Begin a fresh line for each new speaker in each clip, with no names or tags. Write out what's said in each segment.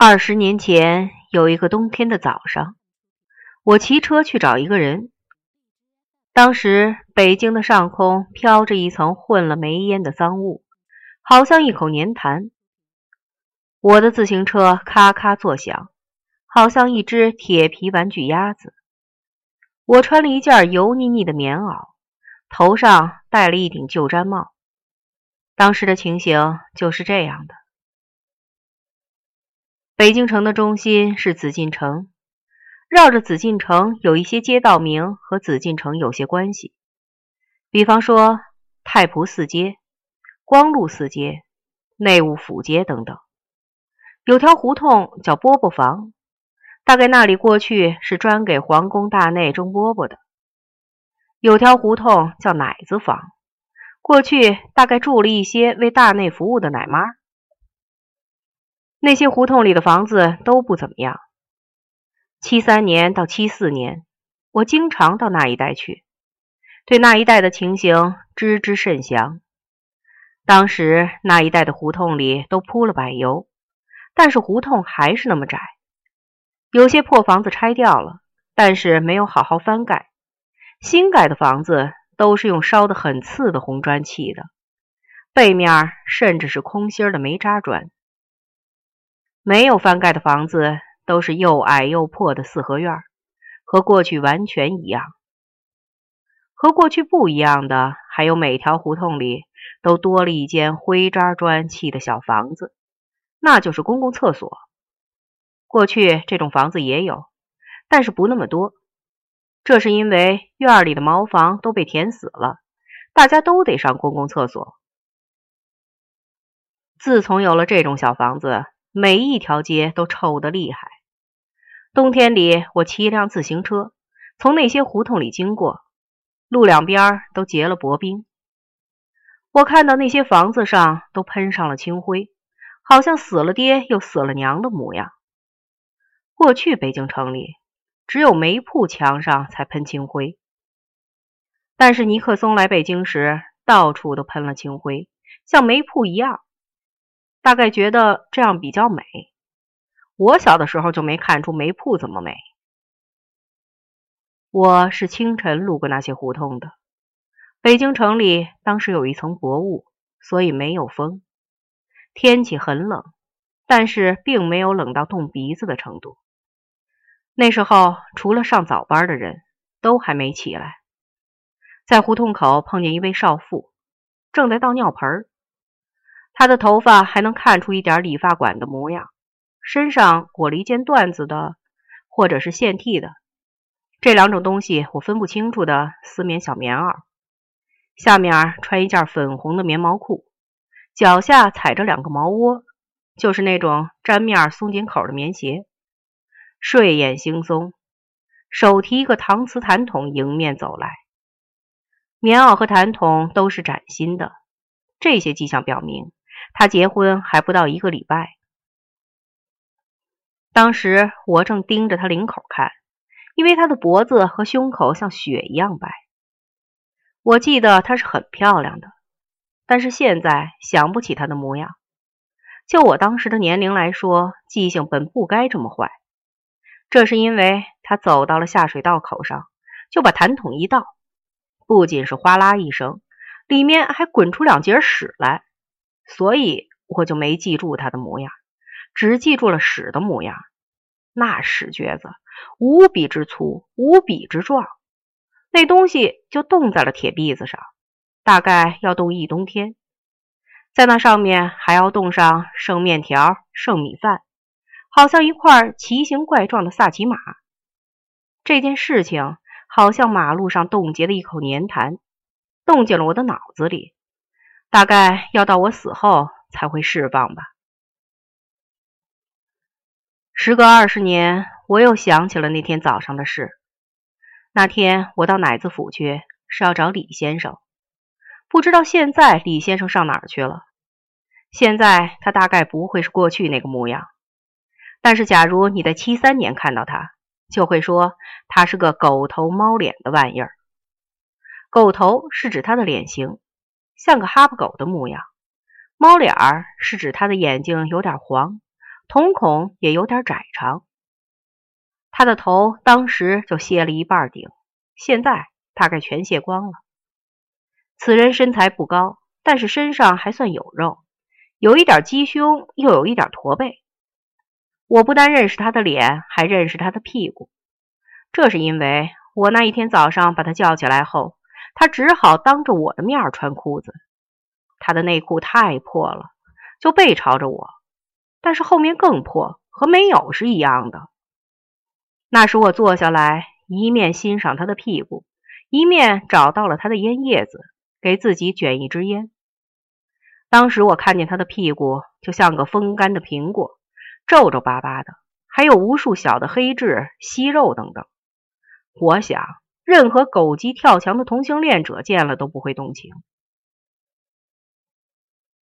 二十年前有一个冬天的早上，我骑车去找一个人。当时北京的上空飘着一层混了煤烟的脏雾，好像一口粘痰。我的自行车咔咔作响，好像一只铁皮玩具鸭子。我穿了一件油腻腻的棉袄，头上戴了一顶旧毡帽。当时的情形就是这样的。北京城的中心是紫禁城，绕着紫禁城有一些街道名和紫禁城有些关系，比方说太仆寺街、光禄寺街、内务府街等等。有条胡同叫饽饽房，大概那里过去是专给皇宫大内蒸饽饽的。有条胡同叫奶子房，过去大概住了一些为大内服务的奶妈。那些胡同里的房子都不怎么样。七三年到七四年，我经常到那一带去，对那一带的情形知之甚详。当时那一带的胡同里都铺了柏油，但是胡同还是那么窄。有些破房子拆掉了，但是没有好好翻盖。新盖的房子都是用烧得很次的红砖砌的，背面甚至是空心的煤渣砖。没有翻盖的房子都是又矮又破的四合院，和过去完全一样。和过去不一样的，还有每条胡同里都多了一间灰渣砖砌的小房子，那就是公共厕所。过去这种房子也有，但是不那么多。这是因为院里的茅房都被填死了，大家都得上公共厕所。自从有了这种小房子。每一条街都臭得厉害。冬天里，我骑一辆自行车从那些胡同里经过，路两边都结了薄冰。我看到那些房子上都喷上了青灰，好像死了爹又死了娘的模样。过去北京城里只有煤铺墙上才喷青灰，但是尼克松来北京时，到处都喷了青灰，像煤铺一样。大概觉得这样比较美。我小的时候就没看出煤铺怎么美。我是清晨路过那些胡同的。北京城里当时有一层薄雾，所以没有风。天气很冷，但是并没有冷到冻鼻子的程度。那时候除了上早班的人都还没起来。在胡同口碰见一位少妇，正在倒尿盆。他的头发还能看出一点理发馆的模样，身上裹了一件缎子的，或者是线替的，这两种东西我分不清楚的丝棉小棉袄，下面穿一件粉红的棉毛裤，脚下踩着两个毛窝，就是那种粘面松紧口的棉鞋，睡眼惺忪，手提一个搪瓷痰桶迎面走来，棉袄和痰桶都是崭新的，这些迹象表明。他结婚还不到一个礼拜，当时我正盯着他领口看，因为他的脖子和胸口像雪一样白。我记得她是很漂亮的，但是现在想不起她的模样。就我当时的年龄来说，记性本不该这么坏。这是因为他走到了下水道口上，就把痰桶一倒，不仅是哗啦一声，里面还滚出两截屎来。所以我就没记住他的模样，只记住了屎的模样。那屎橛子无比之粗，无比之壮，那东西就冻在了铁篦子上，大概要冻一冬天。在那上面还要冻上剩面条、剩米饭，好像一块奇形怪状的萨其马。这件事情好像马路上冻结的一口粘痰，冻进了我的脑子里。大概要到我死后才会释放吧。时隔二十年，我又想起了那天早上的事。那天我到奶子府去，是要找李先生。不知道现在李先生上哪儿去了。现在他大概不会是过去那个模样。但是，假如你在七三年看到他，就会说他是个狗头猫脸的玩意儿。狗头是指他的脸型。像个哈巴狗的模样，猫脸儿是指他的眼睛有点黄，瞳孔也有点窄长。他的头当时就卸了一半顶，现在大概全卸光了。此人身材不高，但是身上还算有肉，有一点鸡胸，又有一点驼背。我不但认识他的脸，还认识他的屁股。这是因为我那一天早上把他叫起来后，他只好当着我的面穿裤子。他的内裤太破了，就背朝着我，但是后面更破，和没有是一样的。那时我坐下来，一面欣赏他的屁股，一面找到了他的烟叶子，给自己卷一支烟。当时我看见他的屁股就像个风干的苹果，皱皱巴巴的，还有无数小的黑痣、息肉等等。我想，任何狗急跳墙的同性恋者见了都不会动情。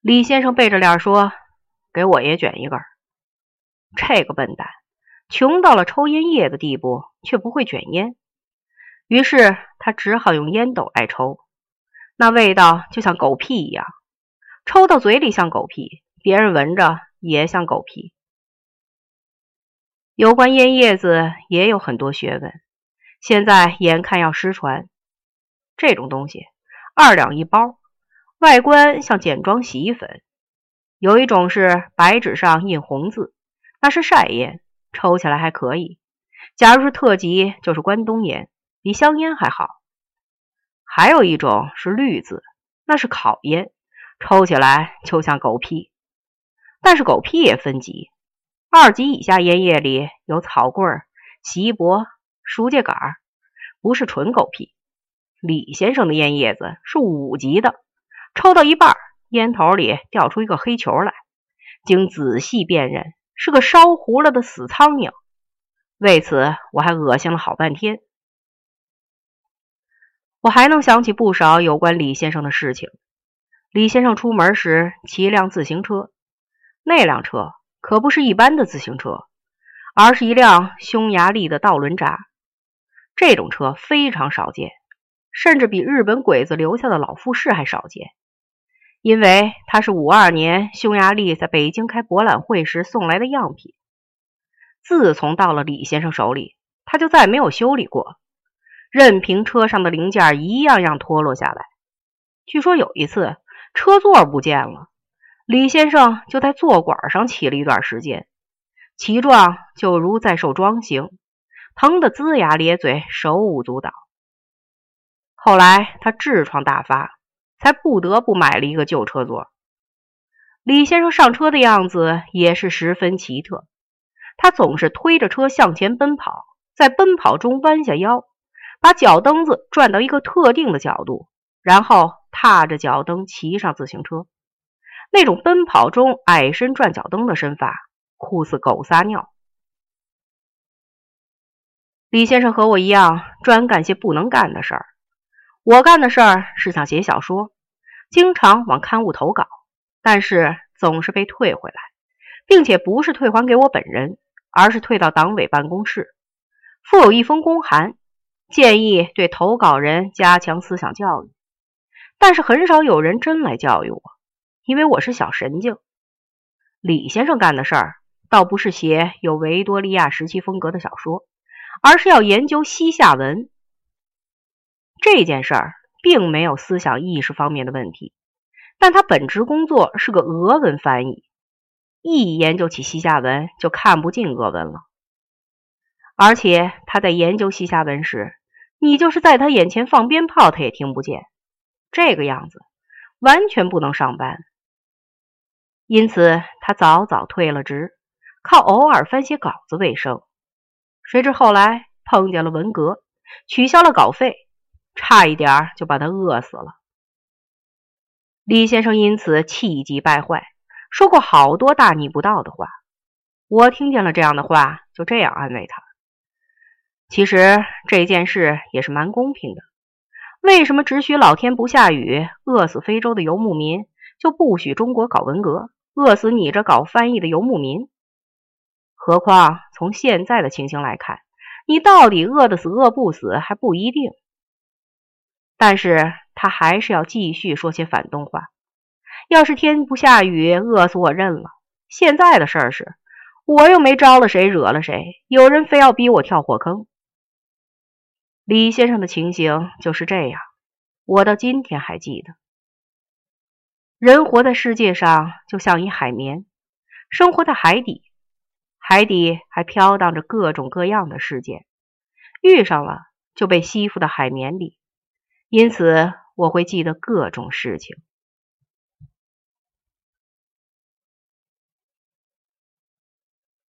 李先生背着脸说：“给我也卷一根。”这个笨蛋，穷到了抽烟叶的地步，却不会卷烟。于是他只好用烟斗来抽，那味道就像狗屁一样，抽到嘴里像狗屁，别人闻着也像狗屁。有关烟叶子也有很多学问。现在眼看要失传，这种东西二两一包，外观像简装洗衣粉。有一种是白纸上印红字，那是晒烟，抽起来还可以。假如是特级，就是关东烟，比香烟还好。还有一种是绿字，那是烤烟，抽起来就像狗屁。但是狗屁也分级，二级以下烟叶里有草棍、洗衣钵。书架杆儿不是纯狗屁。李先生的烟叶子是五级的，抽到一半，烟头里掉出一个黑球来，经仔细辨认，是个烧糊了的死苍蝇。为此，我还恶心了好半天。我还能想起不少有关李先生的事情。李先生出门时骑一辆自行车，那辆车可不是一般的自行车，而是一辆匈牙利的道轮闸。这种车非常少见，甚至比日本鬼子留下的老富士还少见，因为它是五二年匈牙利在北京开博览会时送来的样品。自从到了李先生手里，他就再没有修理过，任凭车上的零件一样样脱落下来。据说有一次车座不见了，李先生就在座管上骑了一段时间，骑状就如在受装刑。疼得龇牙咧嘴，手舞足蹈。后来他痔疮大发，才不得不买了一个旧车座。李先生上车的样子也是十分奇特，他总是推着车向前奔跑，在奔跑中弯下腰，把脚蹬子转到一个特定的角度，然后踏着脚蹬骑上自行车。那种奔跑中矮身转脚蹬的身法，酷似狗撒尿。李先生和我一样，专干些不能干的事儿。我干的事儿是想写小说，经常往刊物投稿，但是总是被退回来，并且不是退还给我本人，而是退到党委办公室，附有一封公函，建议对投稿人加强思想教育。但是很少有人真来教育我，因为我是小神经。李先生干的事儿，倒不是写有维多利亚时期风格的小说。而是要研究西夏文这件事儿，并没有思想意识方面的问题，但他本职工作是个俄文翻译，一研究起西夏文就看不进俄文了。而且他在研究西夏文时，你就是在他眼前放鞭炮，他也听不见。这个样子完全不能上班，因此他早早退了职，靠偶尔翻写稿子为生。谁知后来碰见了文革，取消了稿费，差一点就把他饿死了。李先生因此气急败坏，说过好多大逆不道的话。我听见了这样的话，就这样安慰他：其实这件事也是蛮公平的。为什么只许老天不下雨，饿死非洲的游牧民，就不许中国搞文革，饿死你这搞翻译的游牧民？何况从现在的情形来看，你到底饿得死饿不死还不一定。但是他还是要继续说些反动话。要是天不下雨，饿死我认了。现在的事儿是，我又没招了谁，惹了谁，有人非要逼我跳火坑。李先生的情形就是这样，我到今天还记得。人活在世界上，就像一海绵，生活在海底，海底还飘荡着各种各样的事件，遇上了就被吸附到海绵里，因此我会记得各种事情。